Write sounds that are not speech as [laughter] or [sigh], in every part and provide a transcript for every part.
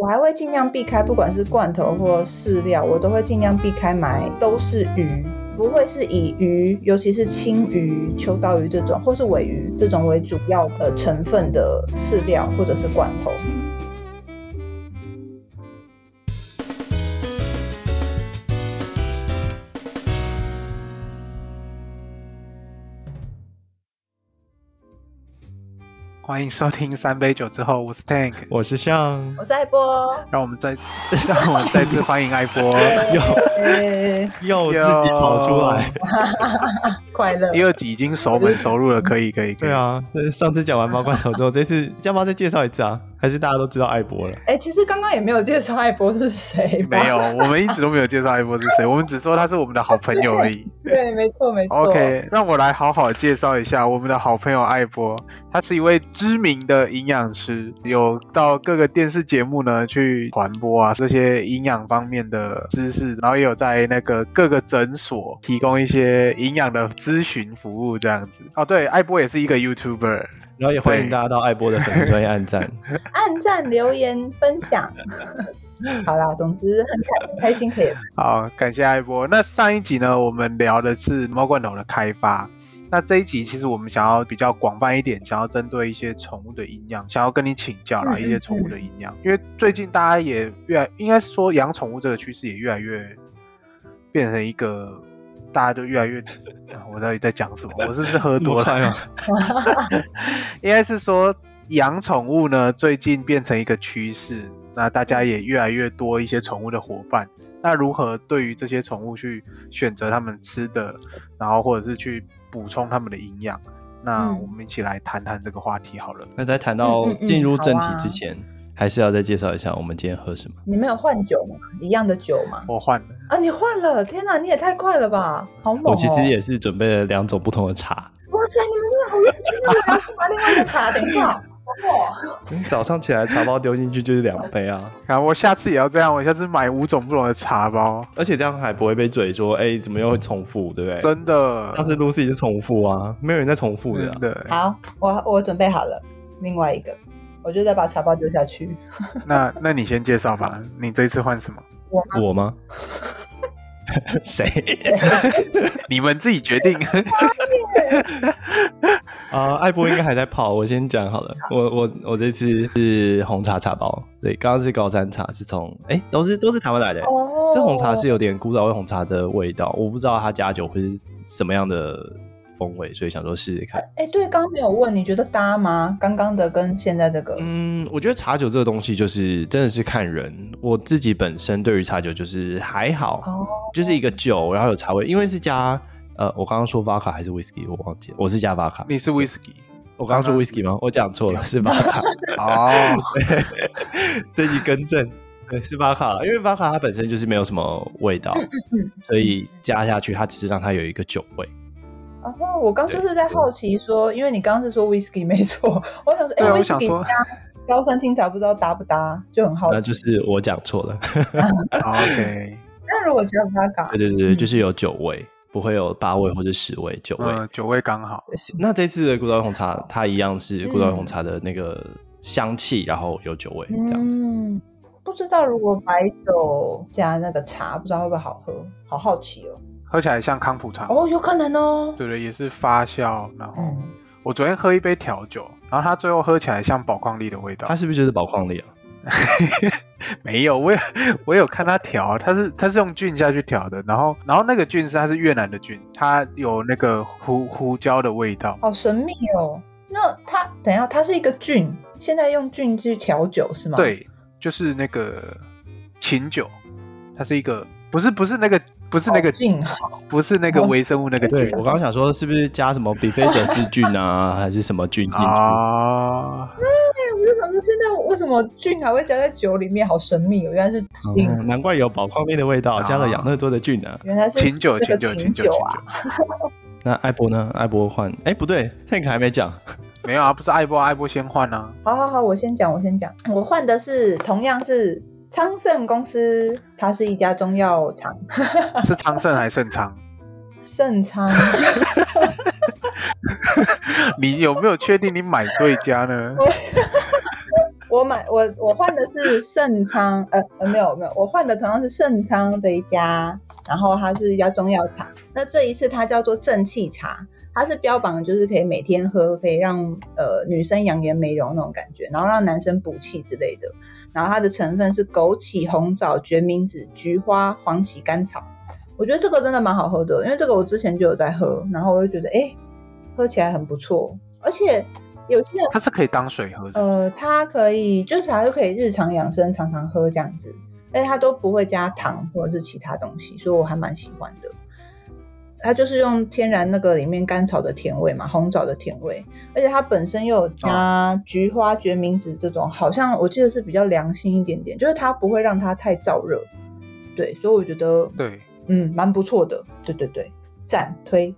我还会尽量避开，不管是罐头或饲料，我都会尽量避开买都是鱼，不会是以鱼，尤其是青鱼、秋刀鱼这种，或是尾鱼这种为主要的成分的饲料或者是罐头。欢迎收听三杯酒之后，我是 Tank，我是向，我是爱波，让我们再让我们再次欢迎爱波，[laughs] 又 [laughs] 又自己跑出来，[laughs] 快乐。第二集已经熟门熟路了，可以可以可以。对啊，上次讲完猫罐头之后，这次要不要再介绍一次啊？还是大家都知道爱波了？哎、欸，其实刚刚也没有介绍爱波是谁。没有，我们一直都没有介绍爱波是谁，我们只说他是我们的好朋友而已。对，对，没错没错。OK，让我来好好介绍一下我们的好朋友爱波。他是一位知名的营养师，有到各个电视节目呢去传播啊这些营养方面的知识，然后也有在那个各个诊所提供一些营养的咨询服务这样子。哦，对，艾波也是一个 YouTuber。然后也欢迎大家到艾波的粉丝专页按赞、按赞、留言、分享。[laughs] 好啦，总之很开心可以。好，感谢艾波。那上一集呢，我们聊的是猫罐头的开发。那这一集其实我们想要比较广泛一点，想要针对一些宠物的营养，想要跟你请教啦，一些宠物的营养。因为最近大家也越来，应该是说养宠物这个趋势也越来越变成一个。大家都越来越，[laughs] 我到底在讲什么？我是不是喝多了？[laughs] [laughs] 应该是说养宠物呢，最近变成一个趋势。那大家也越来越多一些宠物的伙伴。那如何对于这些宠物去选择他们吃的，然后或者是去补充他们的营养？那我们一起来谈谈这个话题好了。那在谈到进入正题之前。还是要再介绍一下我们今天喝什么？你没有换酒吗？一样的酒吗？我换了啊！你换了？天哪，你也太快了吧！好猛哦！我其实也是准备了两种不同的茶。哇塞，你们真的好用心啊！我要去拿另外一个茶，等一下。哇！[laughs] 你早上起来茶包丢进去就是两杯啊！啊，我下次也要这样，我下次买五种不同的茶包，而且这样还不会被嘴说，哎、欸，怎么又会重复，对不对？真的，上次 Lucy 就重复啊，没有人在重复的、啊。对。好，我我准备好了，另外一个。我就再把茶包丢下去。[laughs] 那那你先介绍吧，你这一次换什么？我吗？[laughs] 谁？你们自己决定。啊，艾波应该还在泡，我先讲好了。我我我这次是红茶茶包，对，刚刚是高山茶，是从哎、欸，都是都是台湾来的。哦。这红茶是有点古早味红茶的味道，我不知道它加酒会是什么样的。风味，所以想说试试看。哎、欸，对，刚刚没有问，你觉得搭吗？刚刚的跟现在这个？嗯，我觉得茶酒这个东西就是真的是看人。我自己本身对于茶酒就是还好，哦、就是一个酒，然后有茶味。因为是加呃，我刚刚说 Vodka 还是 Whisky，我忘记了，我是加 Vodka。你是 Whisky？我刚刚说 Whisky 吗？我讲错了，是 Vodka。[laughs] 哦，[laughs] 这句更正，对，是 Vodka，因为 Vodka 它本身就是没有什么味道，所以加下去它只是让它有一个酒味。然后我刚就是在好奇说，因为你刚刚是说 whisky 没错，[laughs] 我想说，哎，whisky 加高山青茶不知道搭不搭，就很好奇。那就是我讲错了。OK。那如果加 vodka？对对对，就是有酒味，不会有八味或者十味，酒味，嗯、酒味刚好。那这次的古早味红茶，它一样是古早味红茶的那个香气，然后有酒味这样子。嗯，不知道如果白酒加那个茶，不知道会不会好喝，好好奇哦。喝起来像康普茶哦，有可能哦。对对，也是发酵。然后我昨天喝一杯调酒，然后它最后喝起来像宝矿力的味道。它是不是就是宝矿力啊？[laughs] [laughs] 没有，我有 [laughs] 我有看他调，他是他是用菌下去调的。然后然后那个菌是它是越南的菌，它有那个胡胡椒的味道。好神秘哦。那它等一下，它是一个菌，现在用菌去调酒是吗？对，就是那个琴酒，它是一个不是不是那个。不是那个菌，不是那个微生物那个菌。对，我刚刚想说，是不是加什么比菲德氏菌啊，还是什么菌进去啊？[laughs] 对，我就想说，现在为什么菌还会加在酒里面？好神秘哦，原来是菌。难怪有宝矿力的味道，加了养乐多的菌呢。原来是琴酒，琴酒，琴酒啊！[laughs] 那艾博呢？艾博换？哎，不对，Tank 还没讲。[laughs] 没有啊，不是艾博，艾博先换啊。好好好，我先讲，我先讲，我换的是同样是。昌盛公司，它是一家中药厂。[laughs] 是昌盛还是盛昌？盛昌。你有没有确定你买对家呢？我买我我换的是盛昌，呃呃没有没有，我换的同样是盛昌这一家，然后它是一家中药厂。那这一次它叫做正气茶，它是标榜就是可以每天喝，可以让呃女生养颜美容那种感觉，然后让男生补气之类的。然后它的成分是枸杞、红枣、决明子、菊花、黄芪、甘草。我觉得这个真的蛮好喝的，因为这个我之前就有在喝，然后我就觉得哎，喝起来很不错，而且。有些它是可以当水喝的，呃，它可以就是它就可以日常养生，常常喝这样子，而且它都不会加糖或者是其他东西，所以我还蛮喜欢的。它就是用天然那个里面甘草的甜味嘛，红枣的甜味，而且它本身又有加菊花、决明子这种，好像我记得是比较良心一点点，就是它不会让它太燥热，对，所以我觉得对，嗯，蛮不错的，对对对，赞推。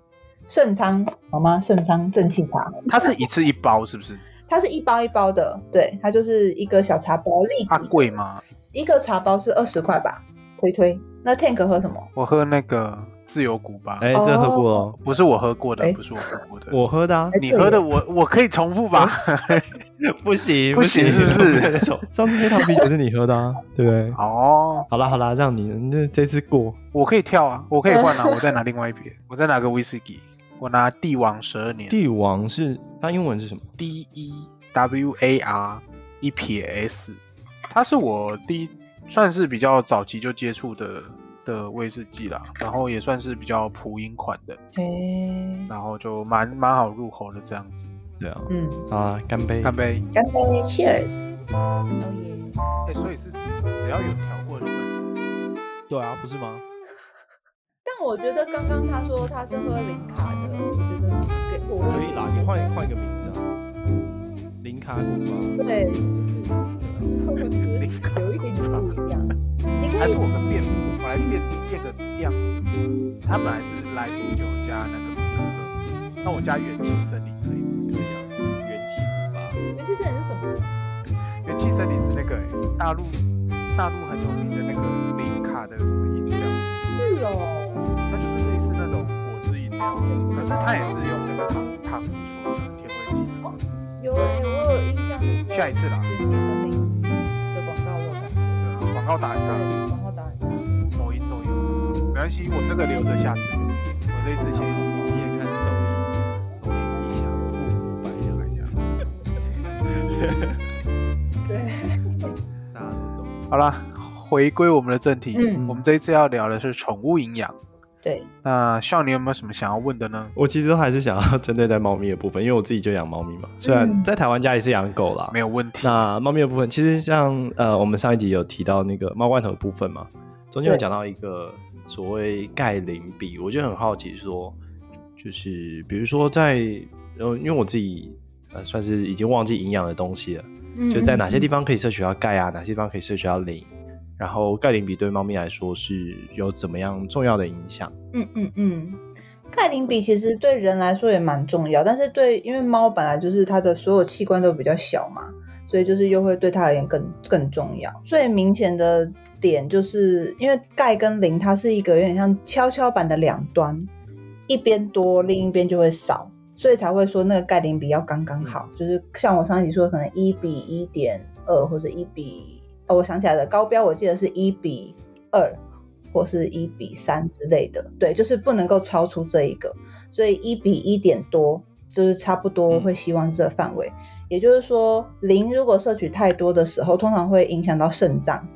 盛昌好吗？盛昌正气茶，它是一次一包是不是？它是一包一包的，对，它就是一个小茶包。它贵吗？一个茶包是二十块吧，推推。那 Tank 喝什么？我喝那个自由古巴。哎、欸，这喝过哦，不是我喝过的，欸、不是我喝过的，我喝的啊。你喝的我我可以重复吧？[laughs] 不行不行，是不是？上次黑糖啤酒是你喝的啊，对不对？哦，好啦好啦，让你那这次过，我可以跳啊，我可以换啊，[laughs] 我再拿另外一瓶，我再拿个威士忌。我拿帝王十二年。帝王是它英文是什么？D E W A R 一撇 S，它是我第一算是比较早期就接触的的威士忌啦，然后也算是比较普饮款的，欸、然后就蛮蛮好入口的这样子。对啊，嗯啊，干杯，干杯，干杯，Cheers！哦耶！哎，所以是只要有调过就能重。对啊，不是吗？但我觉得刚刚他说他是喝零卡的，我觉得给我可以啦，你换换一个名字啊，零卡古巴。对，就是有一点点不一样。你可以还是我们变，我来变变个样子。他本来是莱姆酒加那个可乐，那我加元气森林可以？可以啊，元气古巴。元气森林是什么？元气森林是那个、欸、大陆大陆很有名的那个零卡的什么饮料？是类似那种果汁饮料。可是它也是用那个糖糖醇的甜味剂的。有哎、欸，我有印象。下一次啦。元气森林的广告我看。对啊，广告打很大。广告打很大。抖音都有。没关系，我这个留着下次。我这一次先。你也看抖音。[laughs] 抖音一下，父母白养一下。[laughs] 对。[laughs] 大家都懂。好啦，回归我们的正题。嗯。我们这一次要聊的是宠物营养。对，那孝，你有没有什么想要问的呢？我其实都还是想要针对在猫咪的部分，因为我自己就养猫咪嘛。虽然在台湾家里是养狗啦，没有问题。那猫咪的部分，其实像呃，我们上一集有提到那个猫罐头的部分嘛，中间有讲到一个所谓钙磷比，我就很好奇说，就是比如说在呃，因为我自己呃算是已经忘记营养的东西了，嗯，就在哪些地方可以摄取到钙啊，哪些地方可以摄取到磷。然后钙磷比对猫咪来说是有怎么样重要的影响？嗯嗯嗯，钙磷比其实对人来说也蛮重要，但是对，因为猫本来就是它的所有器官都比较小嘛，所以就是又会对它而言更更重要。最明显的点就是因为钙跟磷它是一个有点像跷跷板的两端，一边多，另一边就会少，所以才会说那个钙磷比要刚刚好，就是像我上一集说，可能一比一点二或者一比。哦，我想起来了，高标我记得是一比二或是一比三之类的，对，就是不能够超出这一个，所以一比一点多就是差不多会希望是这个范围。嗯、也就是说，磷如果摄取太多的时候，通常会影响到肾脏，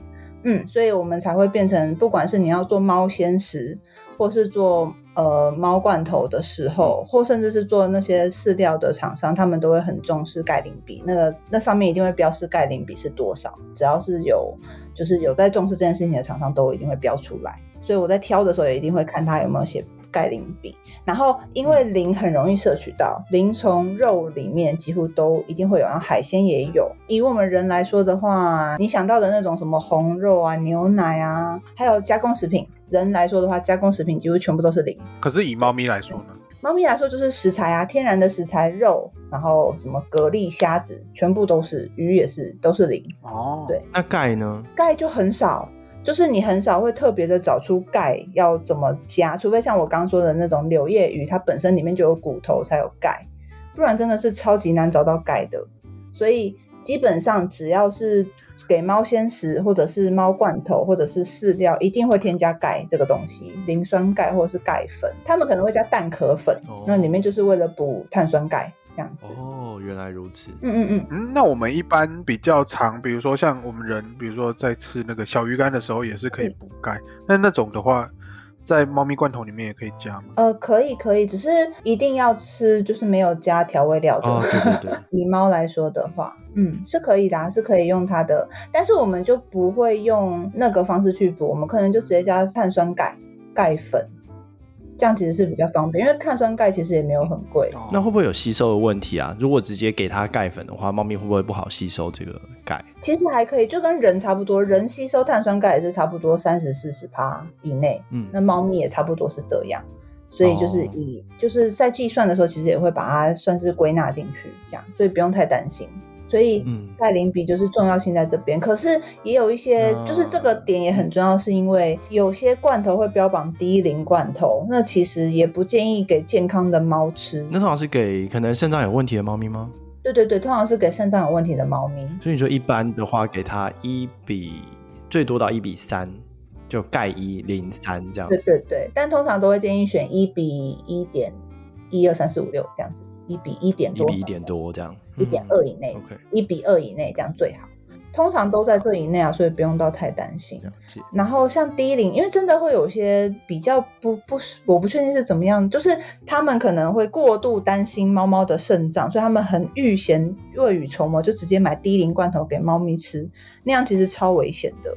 嗯，所以我们才会变成，不管是你要做猫鲜食，或是做。呃，猫罐头的时候，或甚至是做那些饲料的厂商，他们都会很重视钙磷比。那个那上面一定会标示钙磷比是多少，只要是有就是有在重视这件事情的厂商，都一定会标出来。所以我在挑的时候，也一定会看它有没有写钙磷比。然后因为磷很容易摄取到，磷从肉里面几乎都一定会有，然后海鲜也有。以我们人来说的话，你想到的那种什么红肉啊、牛奶啊，还有加工食品。人来说的话，加工食品几乎全部都是磷。可是以猫咪来说呢？猫咪来说就是食材啊，天然的食材，肉，然后什么蛤蜊、虾子，全部都是，鱼也是，都是磷。哦，对。那钙呢？钙就很少，就是你很少会特别的找出钙要怎么加，除非像我刚刚说的那种柳叶鱼，它本身里面就有骨头才有钙，不然真的是超级难找到钙的。所以。基本上只要是给猫鲜食，或者是猫罐头，或者是饲料，一定会添加钙这个东西，磷酸钙或者是钙粉。他们可能会加蛋壳粉，哦、那里面就是为了补碳酸钙这样子。哦，原来如此。嗯嗯嗯嗯，那我们一般比较常，比如说像我们人，比如说在吃那个小鱼干的时候，也是可以补钙。那那种的话。在猫咪罐头里面也可以加吗？呃，可以可以，只是一定要吃，就是没有加调味料的。哦，对对对。以猫来说的话，嗯，是可以的啊，是可以用它的，但是我们就不会用那个方式去补，我们可能就直接加碳酸钙钙粉。这样其实是比较方便，因为碳酸钙其实也没有很贵。那会不会有吸收的问题啊？如果直接给它钙粉的话，猫咪会不会不好吸收这个钙？其实还可以，就跟人差不多，人吸收碳酸钙也是差不多三十四十趴以内。嗯，那猫咪也差不多是这样，所以就是以、哦、就是在计算的时候，其实也会把它算是归纳进去，这样，所以不用太担心。所以钙磷比就是重要性在这边，嗯、可是也有一些，就是这个点也很重要，是因为有些罐头会标榜低磷罐头，那其实也不建议给健康的猫吃。那通常是给可能肾脏有问题的猫咪吗？对对对，通常是给肾脏有问题的猫咪。所以你说一般的话，给它一比最多到一比三，就钙一磷三这样子。对对对，但通常都会建议选一比一点一二三四五六这样子。一比一点多，一比一点多这样，一点二以内，一比二以内这样最好。通常都在这以内啊，所以不用到太担心。然后像低磷，因为真的会有些比较不不，我不确定是怎么样，就是他们可能会过度担心猫猫的肾脏，所以他们很预先未雨绸缪，就直接买低磷罐头给猫咪吃，那样其实超危险的。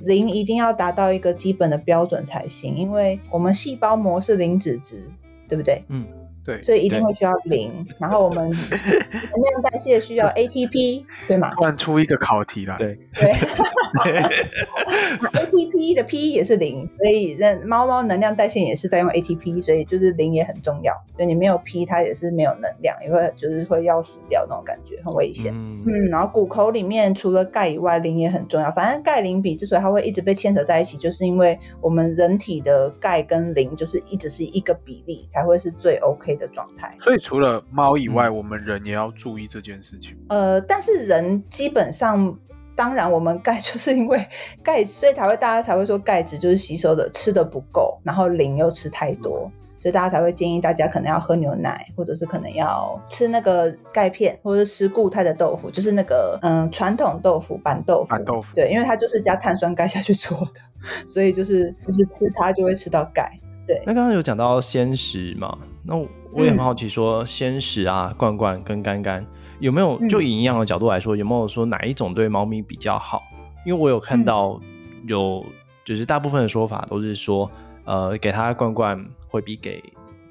磷一定要达到一个基本的标准才行，因为我们细胞膜是零脂质，对不对？嗯。对，所以一定会需要磷，然后我们 [laughs] 能量代谢需要 ATP，对吗？突然出一个考题来，对对，[laughs] ATP 的 P 也是零，所以那猫猫能量代谢也是在用 ATP，所以就是磷也很重要。所以你没有 P，它也是没有能量，也会就是会要死掉那种感觉，很危险。嗯，嗯，然后骨口里面除了钙以外，磷也很重要。反正钙磷比之所以它会一直被牵扯在一起，就是因为我们人体的钙跟磷就是一直是一个比例，才会是最 OK 的状态，所以除了猫以外，嗯、我们人也要注意这件事情。呃，但是人基本上，当然我们钙 [laughs] 就是因为钙，所以才会大家才会说钙质就是吸收的吃的不够，然后磷又吃太多，嗯、所以大家才会建议大家可能要喝牛奶，或者是可能要吃那个钙片，或者是吃固态的豆腐，就是那个嗯传统豆腐板豆腐。板豆腐。对，因为它就是加碳酸钙下去做的，所以就是就是吃它就会吃到钙。对。那刚刚有讲到鲜食嘛？那我。也很好奇，说鲜食啊、罐罐跟干干有没有就以营养的角度来说，有没有说哪一种对猫咪比较好？因为我有看到有，就是大部分的说法都是说，呃，给它罐罐会比给，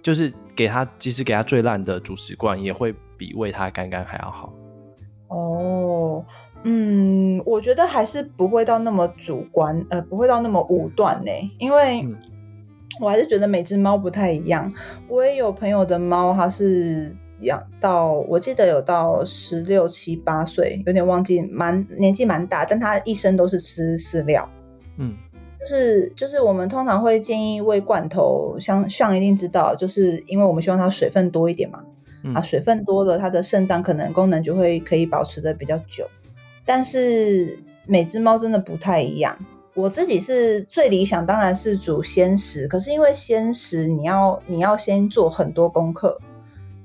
就是给它，即使给它最烂的主食罐，也会比喂它干干还要好。哦，嗯，我觉得还是不会到那么主观，呃，不会到那么武断呢，因为。嗯我还是觉得每只猫不太一样。我也有朋友的猫，它是养到我记得有到十六七八岁，有点忘记，蛮年纪蛮大，但它一生都是吃饲料。嗯，就是就是我们通常会建议喂罐头，像像一定知道，就是因为我们希望它水分多一点嘛。嗯、啊，水分多了，它的肾脏可能功能就会可以保持的比较久。但是每只猫真的不太一样。我自己是最理想，当然是煮鲜食。可是因为鲜食，你要你要先做很多功课，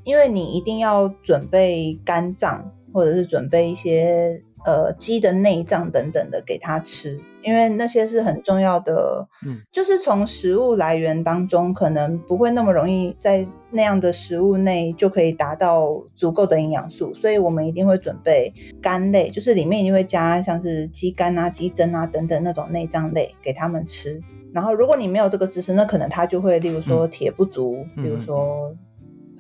因为你一定要准备肝脏，或者是准备一些呃鸡的内脏等等的给它吃。因为那些是很重要的，嗯，就是从食物来源当中，可能不会那么容易在那样的食物内就可以达到足够的营养素，所以我们一定会准备肝类，就是里面一定会加像是鸡肝啊、鸡胗啊等等那种内脏类给他们吃。然后如果你没有这个知识，那可能他就会，例如说铁不足，嗯、例如说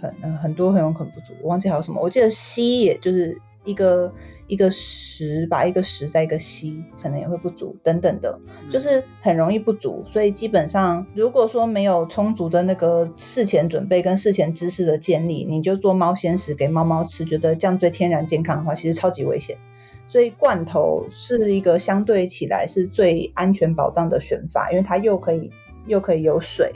很很多很有可能不足，我忘记还有什么，我记得硒也就是。一个一个十把一个十再一个硒，可能也会不足等等的，就是很容易不足。所以基本上，如果说没有充足的那个事前准备跟事前知识的建立，你就做猫鲜食给猫猫吃，觉得这样最天然健康的话，其实超级危险。所以罐头是一个相对起来是最安全保障的选法，因为它又可以又可以有水，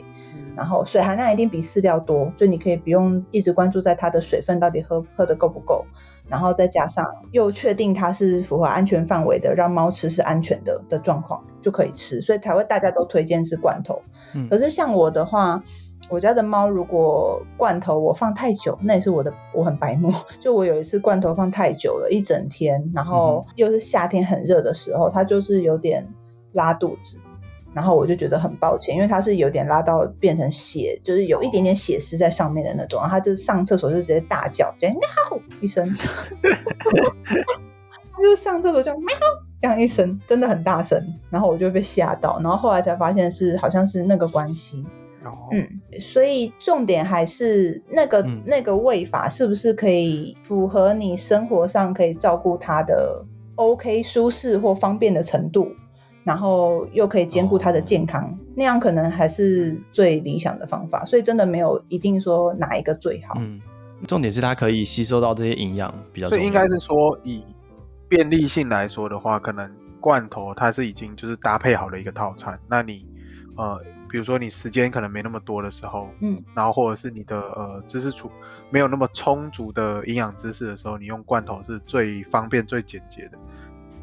然后水含量一定比饲料多，所以你可以不用一直关注在它的水分到底喝喝的够不够。然后再加上又确定它是符合安全范围的，让猫吃是安全的的状况就可以吃，所以才会大家都推荐是罐头。嗯，可是像我的话，我家的猫如果罐头我放太久，那也是我的我很白目。[laughs] 就我有一次罐头放太久了，一整天，然后又是夏天很热的时候，它就是有点拉肚子。然后我就觉得很抱歉，因为它是有点拉到变成血，就是有一点点血丝在上面的那种。然后他就上厕所就直接大叫，直接喵一声，[laughs] 它就上厕所就喵这样一声，真的很大声。然后我就被吓到，然后后来才发现是好像是那个关系。哦，嗯，所以重点还是那个、嗯、那个喂法是不是可以符合你生活上可以照顾它的 OK 舒适或方便的程度。然后又可以兼顾它的健康，哦，那样可能还是最理想的方法。所以真的没有一定说哪一个最好。嗯，重点是它可以吸收到这些营养比较重。所以应该是说，以便利性来说的话，可能罐头它是已经就是搭配好的一个套餐。那你呃，比如说你时间可能没那么多的时候，嗯，然后或者是你的呃知识储没有那么充足的营养知识的时候，你用罐头是最方便、最简洁的。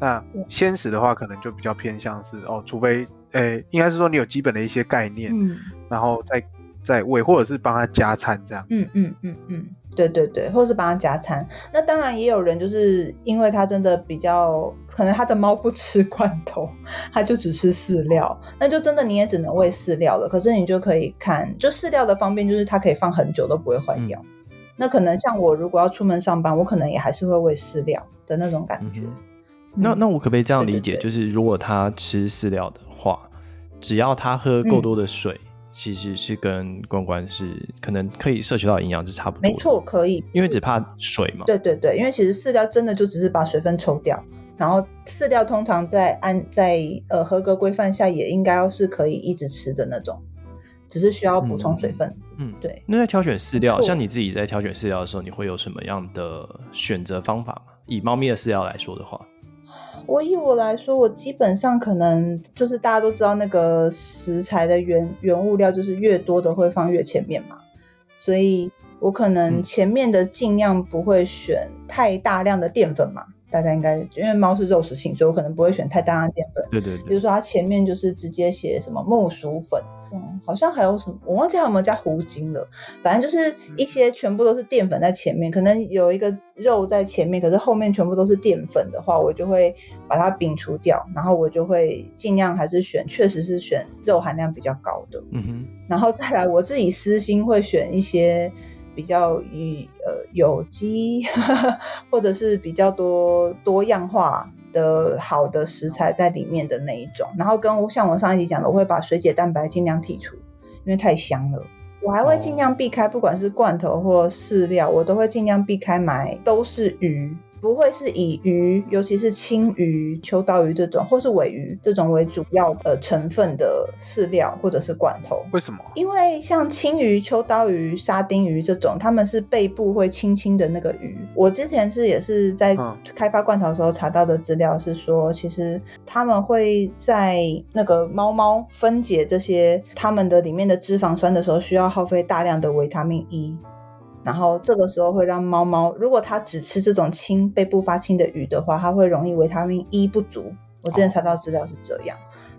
那鲜食的话，可能就比较偏向是哦，除非诶、欸，应该是说你有基本的一些概念，嗯，然后再再喂，或者是帮他加餐这样，嗯嗯嗯嗯，对对对，或者是帮他加餐。那当然也有人就是因为他真的比较，可能他的猫不吃罐头，[laughs] 他就只吃饲料，那就真的你也只能喂饲料了。可是你就可以看，就饲料的方便就是它可以放很久都不会坏掉。嗯、那可能像我如果要出门上班，我可能也还是会喂饲料的那种感觉。嗯那那我可不可以这样理解，对对对，就是如果他吃饲料的话，只要他喝够多的水，嗯，其实是跟关关是可能可以摄取到营养是差不多。没错，可以，因为只怕水嘛。对对对，因为其实饲料真的就只是把水分抽掉，然后饲料通常在按在呃合格规范下也应该要是可以一直吃的那种，只是需要补充水分。嗯，嗯对。那在挑选饲料，像你自己在挑选饲料的时候，你会有什么样的选择方法吗？以猫咪的饲料来说的话。我以我来说，我基本上可能就是大家都知道那个食材的原原物料，就是越多的会放越前面嘛，所以我可能前面的尽量不会选太大量的淀粉嘛。大家应该因为猫是肉食性，所以我可能不会选太大量的淀粉。对对对。比如说它前面就是直接写什么木薯粉，嗯，好像还有什么，我忘记还有没有加糊精了。反正就是一些全部都是淀粉在前面，可能有一个肉在前面，可是后面全部都是淀粉的话，我就会把它摒除掉，然后我就会尽量还是选，确实是选肉含量比较高的。嗯哼。然后再来，我自己私心会选一些。比较以呃有机，或者是比较多多样化的好的食材在里面的那一种，然后跟我像我上一集讲的，我会把水解蛋白尽量剔除，因为太香了。我还会尽量避开，不管是罐头或饲料，我都会尽量避开买都是鱼。不会是以鱼，尤其是青鱼、秋刀鱼这种，或是尾鱼这种为主要的成分的饲料或者是罐头。为什么？因为像青鱼、秋刀鱼、沙丁鱼这种，它们是背部会青青的那个鱼。我之前是也是在开发罐头的时候查到的资料是说，其实他们会在那个猫猫分解这些它们的里面的脂肪酸的时候，需要耗费大量的维他命 E。然后这个时候会让猫猫，如果它只吃这种青背部发青的鱼的话，它会容易维他命 E 不足。我之前查到资料是这样，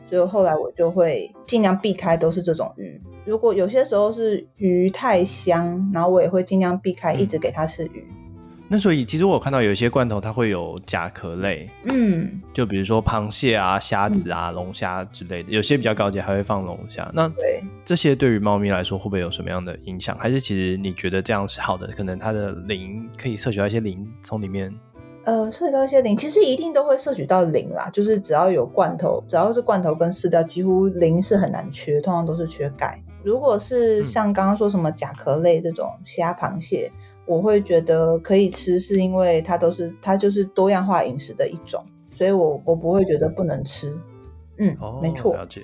所以后来我就会尽量避开都是这种鱼。如果有些时候是鱼太香，然后我也会尽量避开，一直给它吃鱼。嗯那所以，其实我有看到有一些罐头，它会有甲壳类，嗯，就比如说螃蟹啊、虾子啊、龙虾之类的，有些比较高级还会放龙虾。那对这些对于猫咪来说，会不会有什么样的影响？还是其实你觉得这样是好的？可能它的磷可以摄取到一些磷从里面。呃，摄取到一些磷，其实一定都会摄取到磷啦。就是只要有罐头，只要是罐头跟饲料，几乎磷是很难缺，通常都是缺钙。如果是像刚刚说什么甲壳类这种虾、螃蟹。我会觉得可以吃，是因为它都是它就是多样化饮食的一种，所以我我不会觉得不能吃。嗯，哦、没错。了解。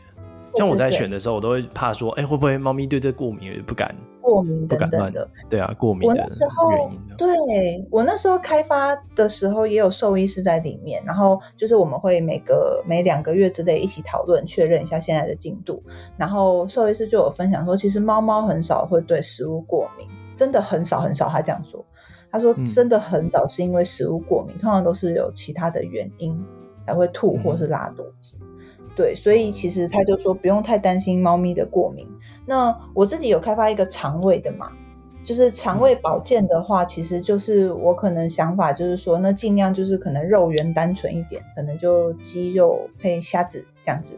像我在选的时候，我都会怕说，哎，会不会猫咪对这过敏，也不敢过敏等等的。不敢的。对啊，过敏的。我那时候，对，我那时候开发的时候，也有兽医师在里面，然后就是我们会每个每两个月之内一起讨论，确认一下现在的进度。然后兽医师就有分享说，其实猫猫很少会对食物过敏。真的很少很少，他这样说。他说真的很早是因为食物过敏，嗯、通常都是有其他的原因才会吐或是拉肚子。嗯、对，所以其实他就说不用太担心猫咪的过敏。那我自己有开发一个肠胃的嘛。就是肠胃保健的话，其实就是我可能想法就是说，那尽量就是可能肉圆单纯一点，可能就鸡肉配虾子这样子。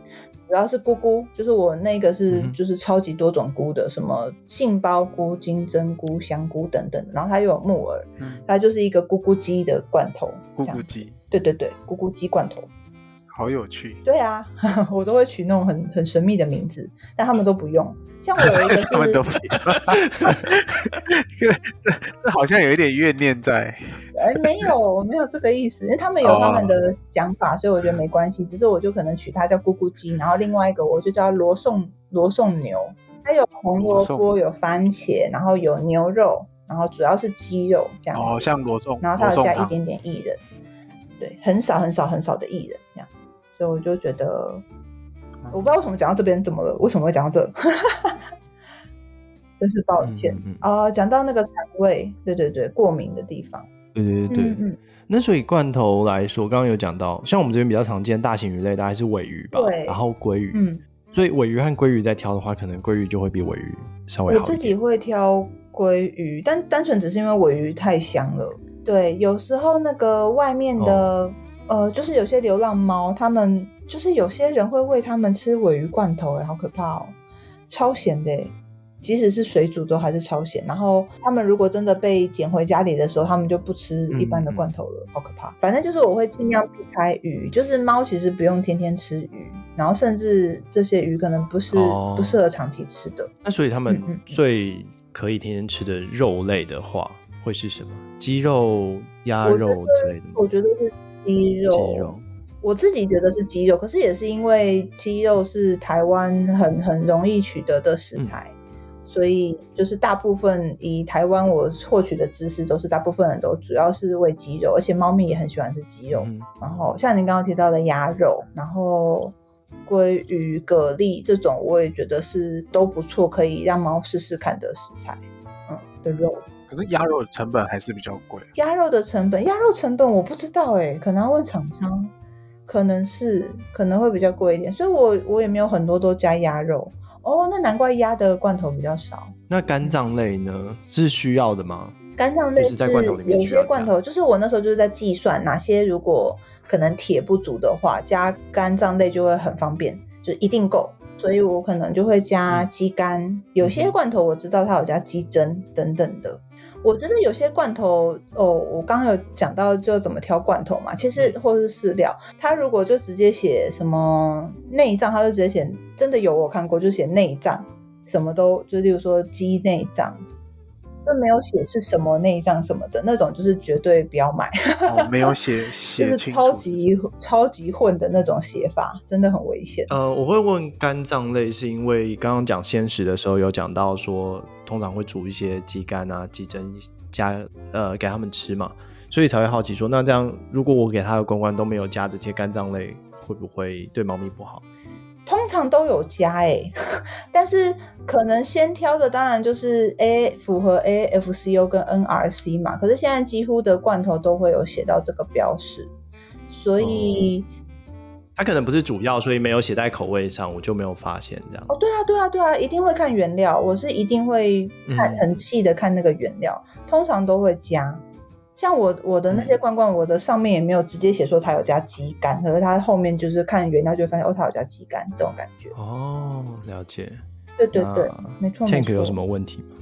主要是菇菇，就是我那个是就是超级多种菇的，什么杏鲍菇、金针菇、香菇等等，然后它又有木耳，它就是一个菇菇鸡的罐头。菇菇鸡，对对对，菇菇鸡罐头。好有趣。对啊，[laughs] 我都会取那种很很神秘的名字，但他们都不用。像我有一个是，[laughs] 他们都不用。[laughs] 这这好像有一点怨念在。哎，没有，我没有这个意思，因为他们有他们的想法，oh. 所以我觉得没关系。只是我就可能取它叫咕咕鸡，然后另外一个我就叫罗宋罗宋牛，它有红萝卜，有番茄，然后有牛肉，然后主要是鸡肉这样子。哦，像罗宋，然后它有加一点点薏仁，对，很少很少很少的薏仁这样子，所以我就觉得。我不知道为什么讲到这边怎么了？为什么会讲到这？真是抱歉啊！讲、到那个肠胃，对对对，过敏的地方，对对对。嗯嗯、那所以罐头来说，刚刚有讲到，像我们这边比较常见大型鱼类，大概是尾鱼吧，然后鲑鱼。嗯，所以尾鱼和鲑鱼在挑的话，可能鲑鱼就会比尾鱼稍微好。我自己会挑鲑鱼，但单纯只是因为尾鱼太香了。对，有时候那个外面的、哦、呃，就是有些流浪猫，他们。就是有些人会喂他们吃尾鱼罐头，哎，好可怕哦，超咸的，即使是水煮都还是超咸。然后他们如果真的被捡回家里的时候，他们就不吃一般的罐头了，嗯、好可怕。反正就是我会尽量避开鱼，就是猫其实不用天天吃鱼，然后甚至这些鱼可能不是、哦、不适合长期吃的。那所以他们最可以天天吃的肉类的话，会是什么？鸡肉、鸭肉之类的吗？我觉得是鸡肉。鸡肉。我自己觉得是鸡肉，可是也是因为鸡肉是台湾很很容易取得的食材，嗯、所以就是大部分以台湾我获取的知识都是大部分人都主要是喂鸡肉，而且猫咪也很喜欢吃鸡肉。嗯、然后像您刚刚提到的鸭肉，然后鲑鱼、蛤蜊这种，我也觉得是都不错，可以让猫试试看的食材。嗯，的肉。可是鸭肉的成本还是比较贵。鸭肉的成本，鸭肉成本我不知道哎、欸，可能要问厂商。可能是可能会比较贵一点，所以我我也没有很多都加鸭肉哦。那难怪鸭的罐头比较少。那肝脏类呢？是需要的吗？肝脏类是在罐头里面，有些罐头就是我那时候就是在计算哪些如果可能铁不足的话，加肝脏类就会很方便，就一定够。所以我可能就会加鸡肝，嗯、有些罐头我知道它有加鸡胗等等的。我觉得有些罐头哦，我刚刚有讲到就怎么挑罐头嘛，其实或是饲料，它如果就直接写什么内脏，它就直接写，真的有我看过，就写内脏，什么都就例如说鸡内脏，就没有写是什么内脏什么的那种，就是绝对不要买。哦，没有 [laughs] 写，就是超级超级混的那种写法，真的很危险。呃，我会问肝脏类，是因为刚刚讲鲜食的时候有讲到说。通常会煮一些鸡肝啊、鸡胗加呃给他们吃嘛，所以才会好奇说，那这样如果我给他的罐罐都没有加这些肝脏类，会不会对猫咪不好？通常都有加哎、欸，[laughs] 但是可能先挑的当然就是 A 符合 AAFCO 跟 NRC 嘛，可是现在几乎的罐头都会有写到这个标识，所以。嗯它可能不是主要，所以没有写在口味上，我就没有发现这样。哦，对啊，对啊，对啊，一定会看原料，我是一定会看很细的看那个原料，嗯、通常都会加。像我我的那些罐罐，我的上面也没有直接写说它有加鸡肝，可是它后面就是看原料就会发现哦，它有加鸡肝这种感觉。哦，了解。对对对，没错。Tank 有什么问题吗？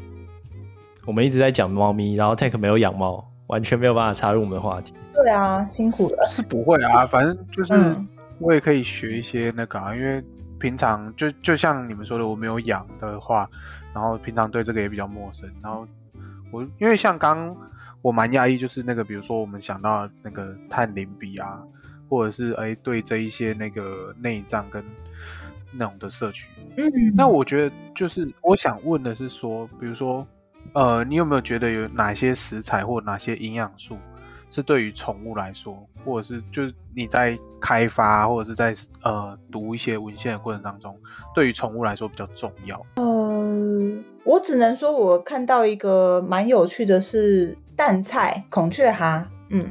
我们一直在讲猫咪，然后 Tank 没有养猫，完全没有办法插入我们的话题。对啊，辛苦了。是不会啊，反正就是。嗯我也可以学一些那个啊，因为平常就就像你们说的，我没有养的话，然后平常对这个也比较陌生。然后我因为像刚我蛮讶异，就是那个比如说我们想到那个碳磷比啊，或者是哎对这一些那个内脏跟那种的摄取，嗯，那我觉得就是我想问的是说，比如说呃，你有没有觉得有哪些食材或哪些营养素？是对于宠物来说，或者是就是你在开发，或者是在呃读一些文献的过程当中，对于宠物来说比较重要。呃，我只能说，我看到一个蛮有趣的是，蛋菜、孔雀蛤，嗯，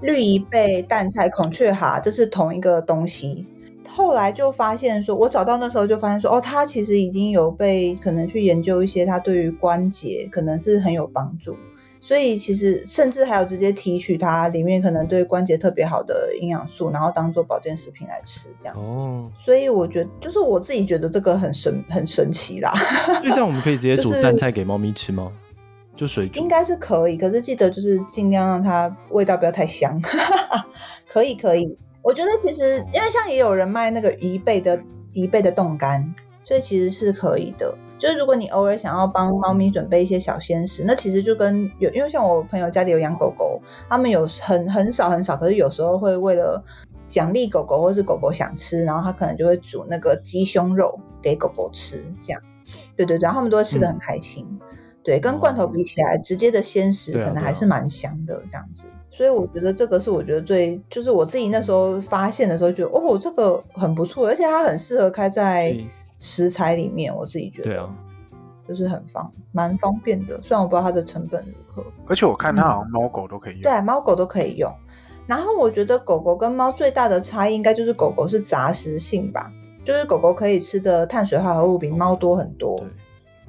绿贻贝、蛋菜、孔雀蛤，这是同一个东西。后来就发现说，我找到那时候就发现说，哦，它其实已经有被可能去研究一些，它对于关节可能是很有帮助。所以其实甚至还有直接提取它里面可能对关节特别好的营养素，然后当做保健食品来吃这样子。哦，所以我觉得就是我自己觉得这个很神很神奇啦。[laughs] 所以这样我们可以直接煮蛋菜给猫咪吃吗？就水煮？应该是可以，可是记得就是尽量让它味道不要太香。[laughs] 可以可以，我觉得其实因为像也有人卖那个贻贝的贻贝的冻干，所以其实是可以的。就是如果你偶尔想要帮猫咪准备一些小鲜食，那其实就跟有，因为像我朋友家里有养狗狗，他们有很很少很少，可是有时候会为了奖励狗狗，或是狗狗想吃，然后他可能就会煮那个鸡胸肉给狗狗吃，这样，对对对，然后他们都会吃的很开心。嗯、对，跟罐头比起来，直接的鲜食可能还是蛮香的这样子。所以我觉得这个是我觉得最，就是我自己那时候发现的时候，觉得哦，这个很不错，而且它很适合开在。食材里面，我自己觉得，对啊，就是很方，蛮方便的。虽然我不知道它的成本如何，而且我看它好像猫狗都可以用。对，猫狗都可以用。然后我觉得狗狗跟猫最大的差异，应该就是狗狗是杂食性吧，就是狗狗可以吃的碳水化合物比猫多很多，对，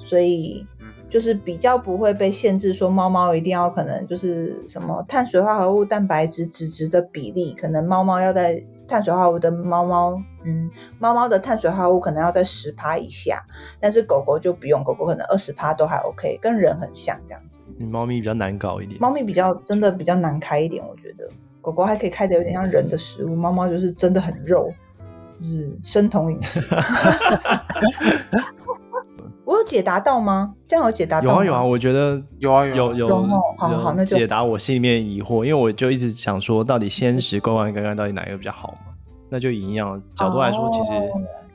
所以就是比较不会被限制，说猫猫一定要可能就是什么碳水化合物、蛋白质、脂质的比例，可能猫猫要在。碳水化合物的猫猫，嗯，猫猫的碳水化合物可能要在十趴以下，但是狗狗就不用，狗狗可能二十趴都还 OK，跟人很像这样子。你猫咪比较难搞一点，猫咪比较真的比较难开一点，我觉得狗狗还可以开的有点像人的食物，猫猫就是真的很肉，就是生酮饮食。[laughs] 我有解答到吗？这样有解答到吗？有啊有啊，我觉得有啊有有有，有，好好好，那就解答我心里面疑惑，因为我就一直想说，到底鲜食、罐罐干干到底哪一个比较好嘛？那就营养角度来说，其实。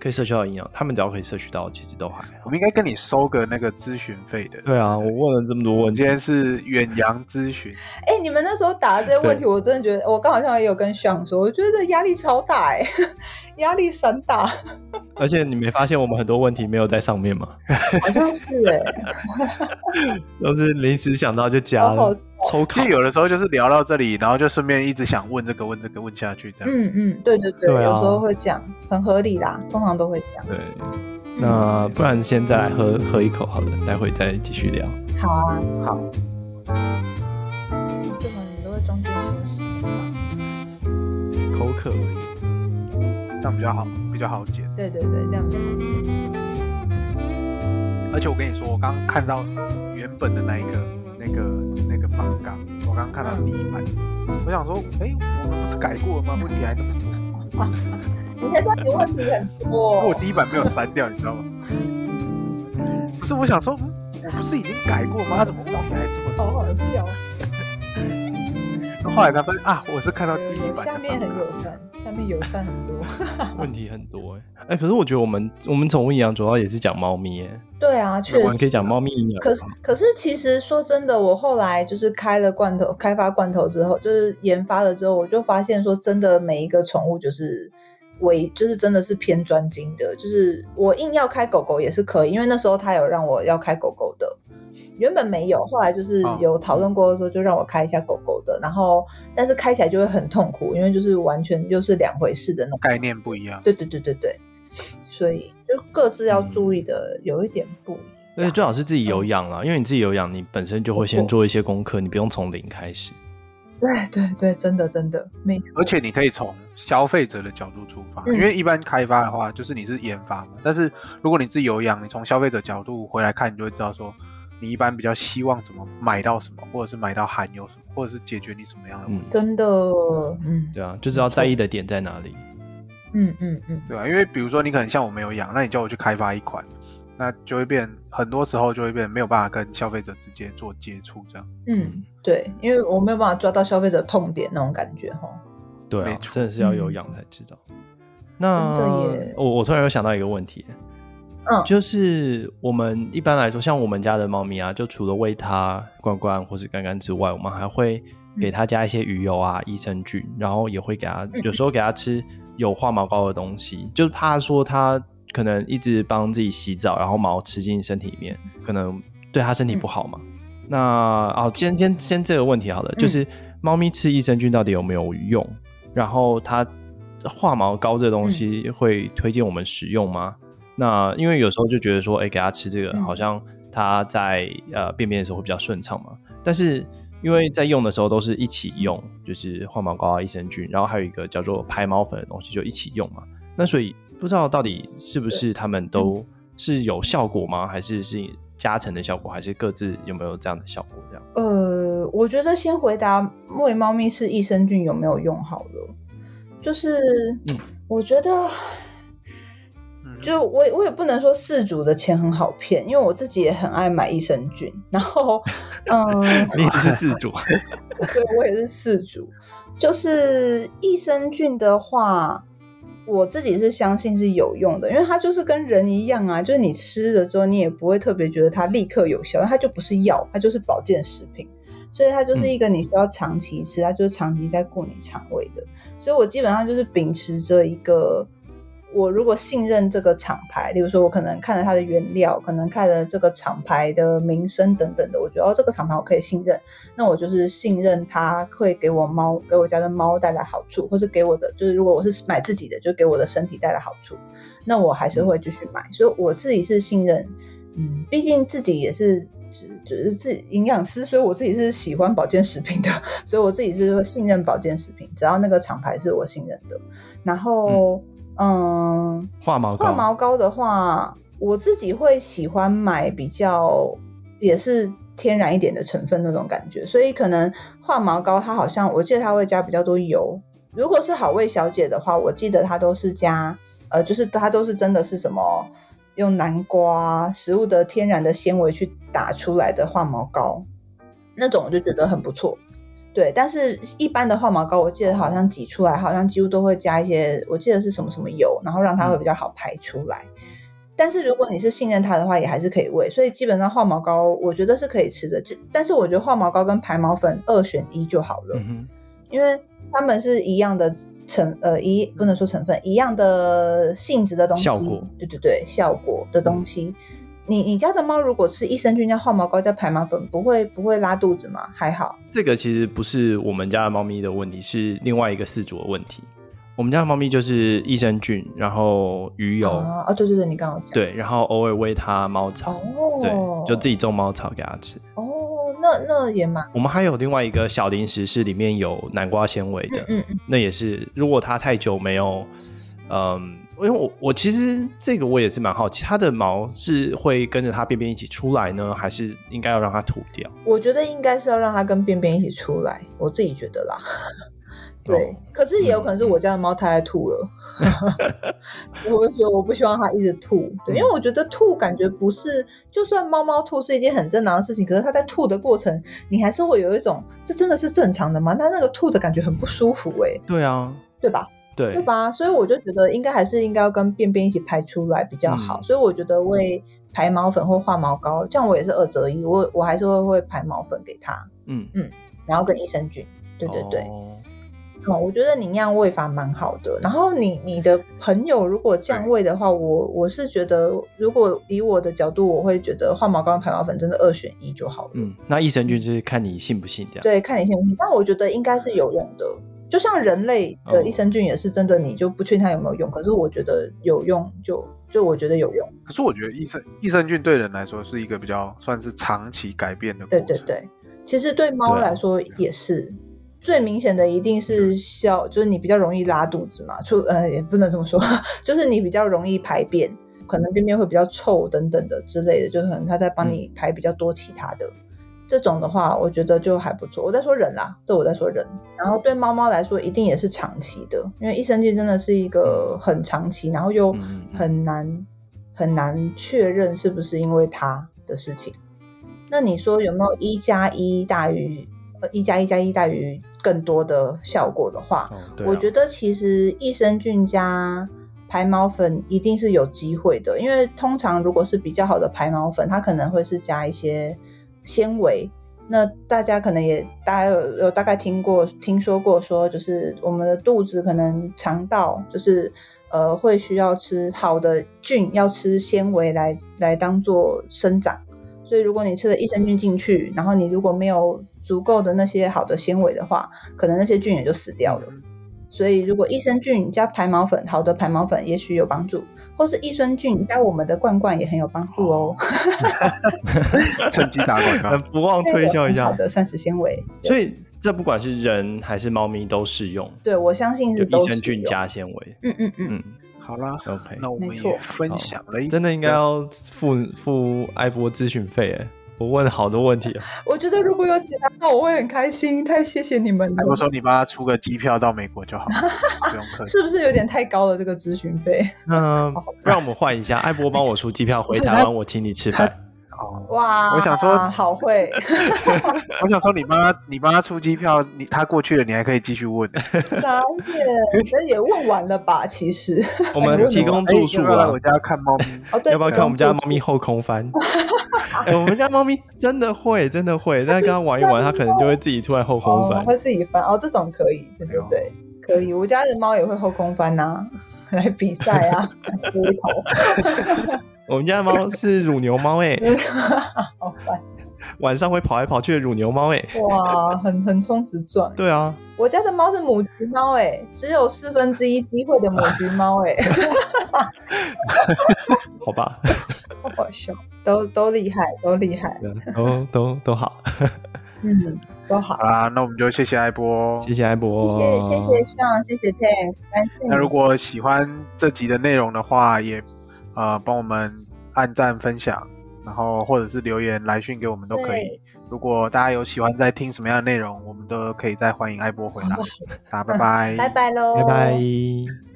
可以摄取到营养，他们只要可以摄取到，其实都还好。我们应该跟你收个那个咨询费的。对啊，我问了这么多问题，今天是远洋咨询。哎、欸，你们那时候答的这些问题，我真的觉得，我刚好像也有跟向说，我觉得压力超大哎，[laughs] 压力山大。而且你没发现我们很多问题没有在上面吗？好像是哎，[laughs] 都是临时想到就加了。[laughs] 抽考。其实有的时候就是聊到这里，然后就顺便一直想问这个问这个问下去这样。嗯嗯，对对对，有时候会这样，很合理啦，通常。都会这样。对，那不然先再来喝喝一口好了，待会再继续聊。好啊，好。这会你都会中间休息口渴而已，这样比较好，比较好解。对对对，这样比较好解。而且我跟你说，我刚刚看到原本的那一个、那个、那个访纲，我刚刚看到第一版，嗯、我想说，哎、欸，我们不是改过了吗？问题还那么多。啊，[laughs] 你现在你问题很多。我第一版没有删掉，你知道吗？不是，我想说，我不是已经改过吗？他怎么问题还这么多？好好笑。[laughs] 后来他发现啊，我是看到第一版。下面很友善，下面友善很多。[laughs] 问题很多哎哎，可是我觉得我们我们宠物营养主要也是讲猫咪哎。对啊，确实可以讲猫咪营养。可是可是其实说真的，我后来就是开了罐头，开发罐头之后，就是研发了之后，我就发现说真的，每一个宠物就是为就是真的是偏专精的，就是我硬要开狗狗也是可以，因为那时候他有让我要开狗狗的。原本没有，后来就是有讨论过的时候，就让我开一下狗狗的，哦、然后但是开起来就会很痛苦，因为就是完全又是两回事的那种概念不一样。对对对对对，所以就各自要注意的有一点不一样。而且最好是自己有养啊，嗯、因为你自己有养，你本身就会先做一些功课，你不用从零开始。对对对，真的真的没错。而且你可以从消费者的角度出发，嗯、因为一般开发的话就是你是研发嘛，但是如果你自己有养，你从消费者角度回来看，你就会知道说。你一般比较希望怎么买到什么，或者是买到含有什么，或者是解决你什么样的问题？嗯、真的，嗯，对啊，就知道在意的点在哪里。嗯嗯嗯，对啊，因为比如说你可能像我没有养，那你叫我去开发一款，那就会变，很多时候就会变没有办法跟消费者直接做接触这样。嗯，对，因为我没有办法抓到消费者痛点那种感觉哈。对啊，真的是要有养才知道。嗯、那我我突然又想到一个问题。嗯，就是我们一般来说，像我们家的猫咪啊，就除了喂它罐罐或是干干之外，我们还会给它加一些鱼油啊、益生菌，然后也会给它，有时候给它吃有化毛膏的东西，就是怕说它可能一直帮自己洗澡，然后毛吃进身体里面，可能对它身体不好嘛。那哦，先先先这个问题好了，嗯、就是猫咪吃益生菌到底有没有用？然后它化毛膏这东西会推荐我们使用吗？嗯、那因为有时候就觉得说，哎，给它吃这个，好像它在呃便便的时候会比较顺畅嘛。但是因为在用的时候都是一起用，就是化毛膏啊、益生菌，然后还有一个叫做排毛粉的东西就一起用嘛。那所以不知道到底是不是他们都是有效果吗？还是是加成的效果？还是各自有没有这样的效果？这样？呃，我觉得先回答喂猫咪是益生菌有没有用好了。就是，我觉得，就我我也不能说饲主的钱很好骗，因为我自己也很爱买益生菌。然后，嗯，[laughs] 你也是饲主，对，我也是饲主。就是益生菌的话，我自己是相信是有用的，因为它就是跟人一样啊，就是你吃了之后，你也不会特别觉得它立刻有效，它就不是药，它就是保健食品。所以它就是一个你需要长期吃，它就是长期在顾你肠胃的。所以我基本上就是秉持着一个，我如果信任这个厂牌，例如说我可能看了它的原料，可能看了这个厂牌的名声等等的，我觉得哦这个厂牌我可以信任，那我就是信任它会给我猫，给我家的猫带来好处，或是给我的，就是如果我是买自己的，就给我的身体带来好处，那我还是会继续买。所以我自己是信任，嗯，毕竟自己也是。就是自己营养师，所以我自己是喜欢保健食品的，所以我自己是信任保健食品，只要那个厂牌是我信任的。然后，嗯，嗯化毛膏，化毛膏的话，我自己会喜欢买比较也是天然一点的成分那种感觉，所以可能化毛膏它好像我记得它会加比较多油。如果是好味小姐的话，我记得它都是加呃，就是它都是真的是什么。用南瓜食物的天然的纤维去打出来的化毛膏，那种我就觉得很不错。对，但是一般的化毛膏，我记得好像挤出来，好像几乎都会加一些，我记得是什么什么油，然后让它会比较好排出来。但是如果你是信任它的话，也还是可以喂。所以基本上化毛膏，我觉得是可以吃的。就但是我觉得化毛膏跟排毛粉二选一就好了，嗯、因为它们是一样的。成呃一不能说成分一样的性质的东西，效果对对对，效果的东西。嗯、你你家的猫如果吃益生菌加化毛膏加排毛粉，不会不会拉肚子吗？还好。这个其实不是我们家的猫咪的问题，是另外一个饲主的问题。我们家的猫咪就是益生菌，然后鱼油啊、哦，对对对，你刚刚讲对，然后偶尔喂它猫草，哦、对，就自己种猫草给它吃。哦。那那也蛮。我们还有另外一个小零食，是里面有南瓜纤维的，嗯，嗯，那也是。如果它太久没有，嗯，因为我我其实这个我也是蛮好奇，它的毛是会跟着它便便一起出来呢，还是应该要让它吐掉？我觉得应该是要让它跟便便一起出来，我自己觉得啦。对，哦、可是也有可能是我家的猫太爱吐了，嗯、[laughs] 我就觉得我不希望它一直吐，对，因为我觉得吐感觉不是，就算猫猫吐是一件很正常的事情，可是它在吐的过程，你还是会有一种，这真的是正常的吗？它那个吐的感觉很不舒服、欸，哎，对啊，对吧？对，对吧？所以我就觉得应该还是应该要跟便便一起排出来比较好，嗯、所以我觉得喂排毛粉或化毛膏，这样我也是二择一，我我还是会会排毛粉给它，嗯嗯，然后跟益生菌，对对对。哦哦，我觉得你那样喂法蛮好的。然后你你的朋友如果这样喂的话，我我是觉得，如果以我的角度，我会觉得化毛膏跟排毛粉真的二选一就好了。嗯，那益生菌就是看你信不信这样。对，看你信不信。但我觉得应该是有用的，就像人类的益生菌也是真的，你就不确定它有没有用。哦、可是我觉得有用就，就就我觉得有用。可是我觉得益生益生菌对人来说是一个比较算是长期改变的过程。对对对，其实对猫来说也是。最明显的一定是消，就是你比较容易拉肚子嘛，出呃也不能这么说，[laughs] 就是你比较容易排便，可能便便会比较臭等等的之类的，就可能他在帮你排比较多其他的，嗯、这种的话，我觉得就还不错。我在说人啦，这我在说人，然后对猫猫来说一定也是长期的，因为益生菌真的是一个很长期，然后又很难很难确认是不是因为它的事情。那你说有没有一加一大于呃一加一加一大于？更多的效果的话，哦啊、我觉得其实益生菌加排毛粉一定是有机会的，因为通常如果是比较好的排毛粉，它可能会是加一些纤维。那大家可能也大家有有大概听过、听说过，说就是我们的肚子可能肠道就是呃会需要吃好的菌，要吃纤维来来当做生长。所以如果你吃了益生菌进去，然后你如果没有足够的那些好的纤维的话，可能那些菌也就死掉了。所以如果益生菌加排毛粉，好的排毛粉也许有帮助，或是益生菌加我们的罐罐也很有帮助哦。[laughs] 趁机打广告，[laughs] 不忘推销一下好的膳食纤维。所以这不管是人还是猫咪都适用。对，我相信是益生菌加纤维。嗯嗯嗯。嗯好啦，OK，那我们也分享了一，真的应该要付付艾博咨询费哎，我问了好多问题啊。我觉得如果有解答到，我会很开心，太谢谢你们了。我说你帮他出个机票到美国就好了，[laughs] 不用客气。是不是有点太高了这个咨询费？嗯，让我们换一下，艾波帮我出机票回台湾，我请你吃饭。哇，我想说好会，[laughs] 我想说你帮他，你帮他出机票，你他过去了，你还可以继续问。傻眼，那也问完了吧？其实我们提供住宿啊，我家看猫咪，要不要看我们家猫咪后空翻？[laughs] 我们家猫咪真的会，真的会，但是跟它玩一玩，它可能就会自己突然后空翻，会自己翻哦，这种可以，对不对？可以，我家的猫也会后空翻呐，[laughs] 来比赛啊，猪头。[laughs] 我们家的猫是乳牛猫哎，好烦，晚上会跑来跑去的乳牛猫哎，哇，横 [laughs] 横冲直撞。对啊，我家的猫是母橘猫哎，只有四分之一机会的母橘猫哎，[laughs] 好吧，[laughs] 好好笑，都都厉害，都厉害，都都都好，嗯，都好啦，那我们就谢谢艾波，谢谢艾波，谢谢谢谢 Sean，谢谢 Tank，感谢。那如果喜欢这集的内容的话，也。呃，帮我们按赞、分享，然后或者是留言来讯给我们都可以。如果大家有喜欢在听什么样的内容，我们都可以再欢迎艾波回来。大家拜拜，拜拜喽，拜拜。[laughs]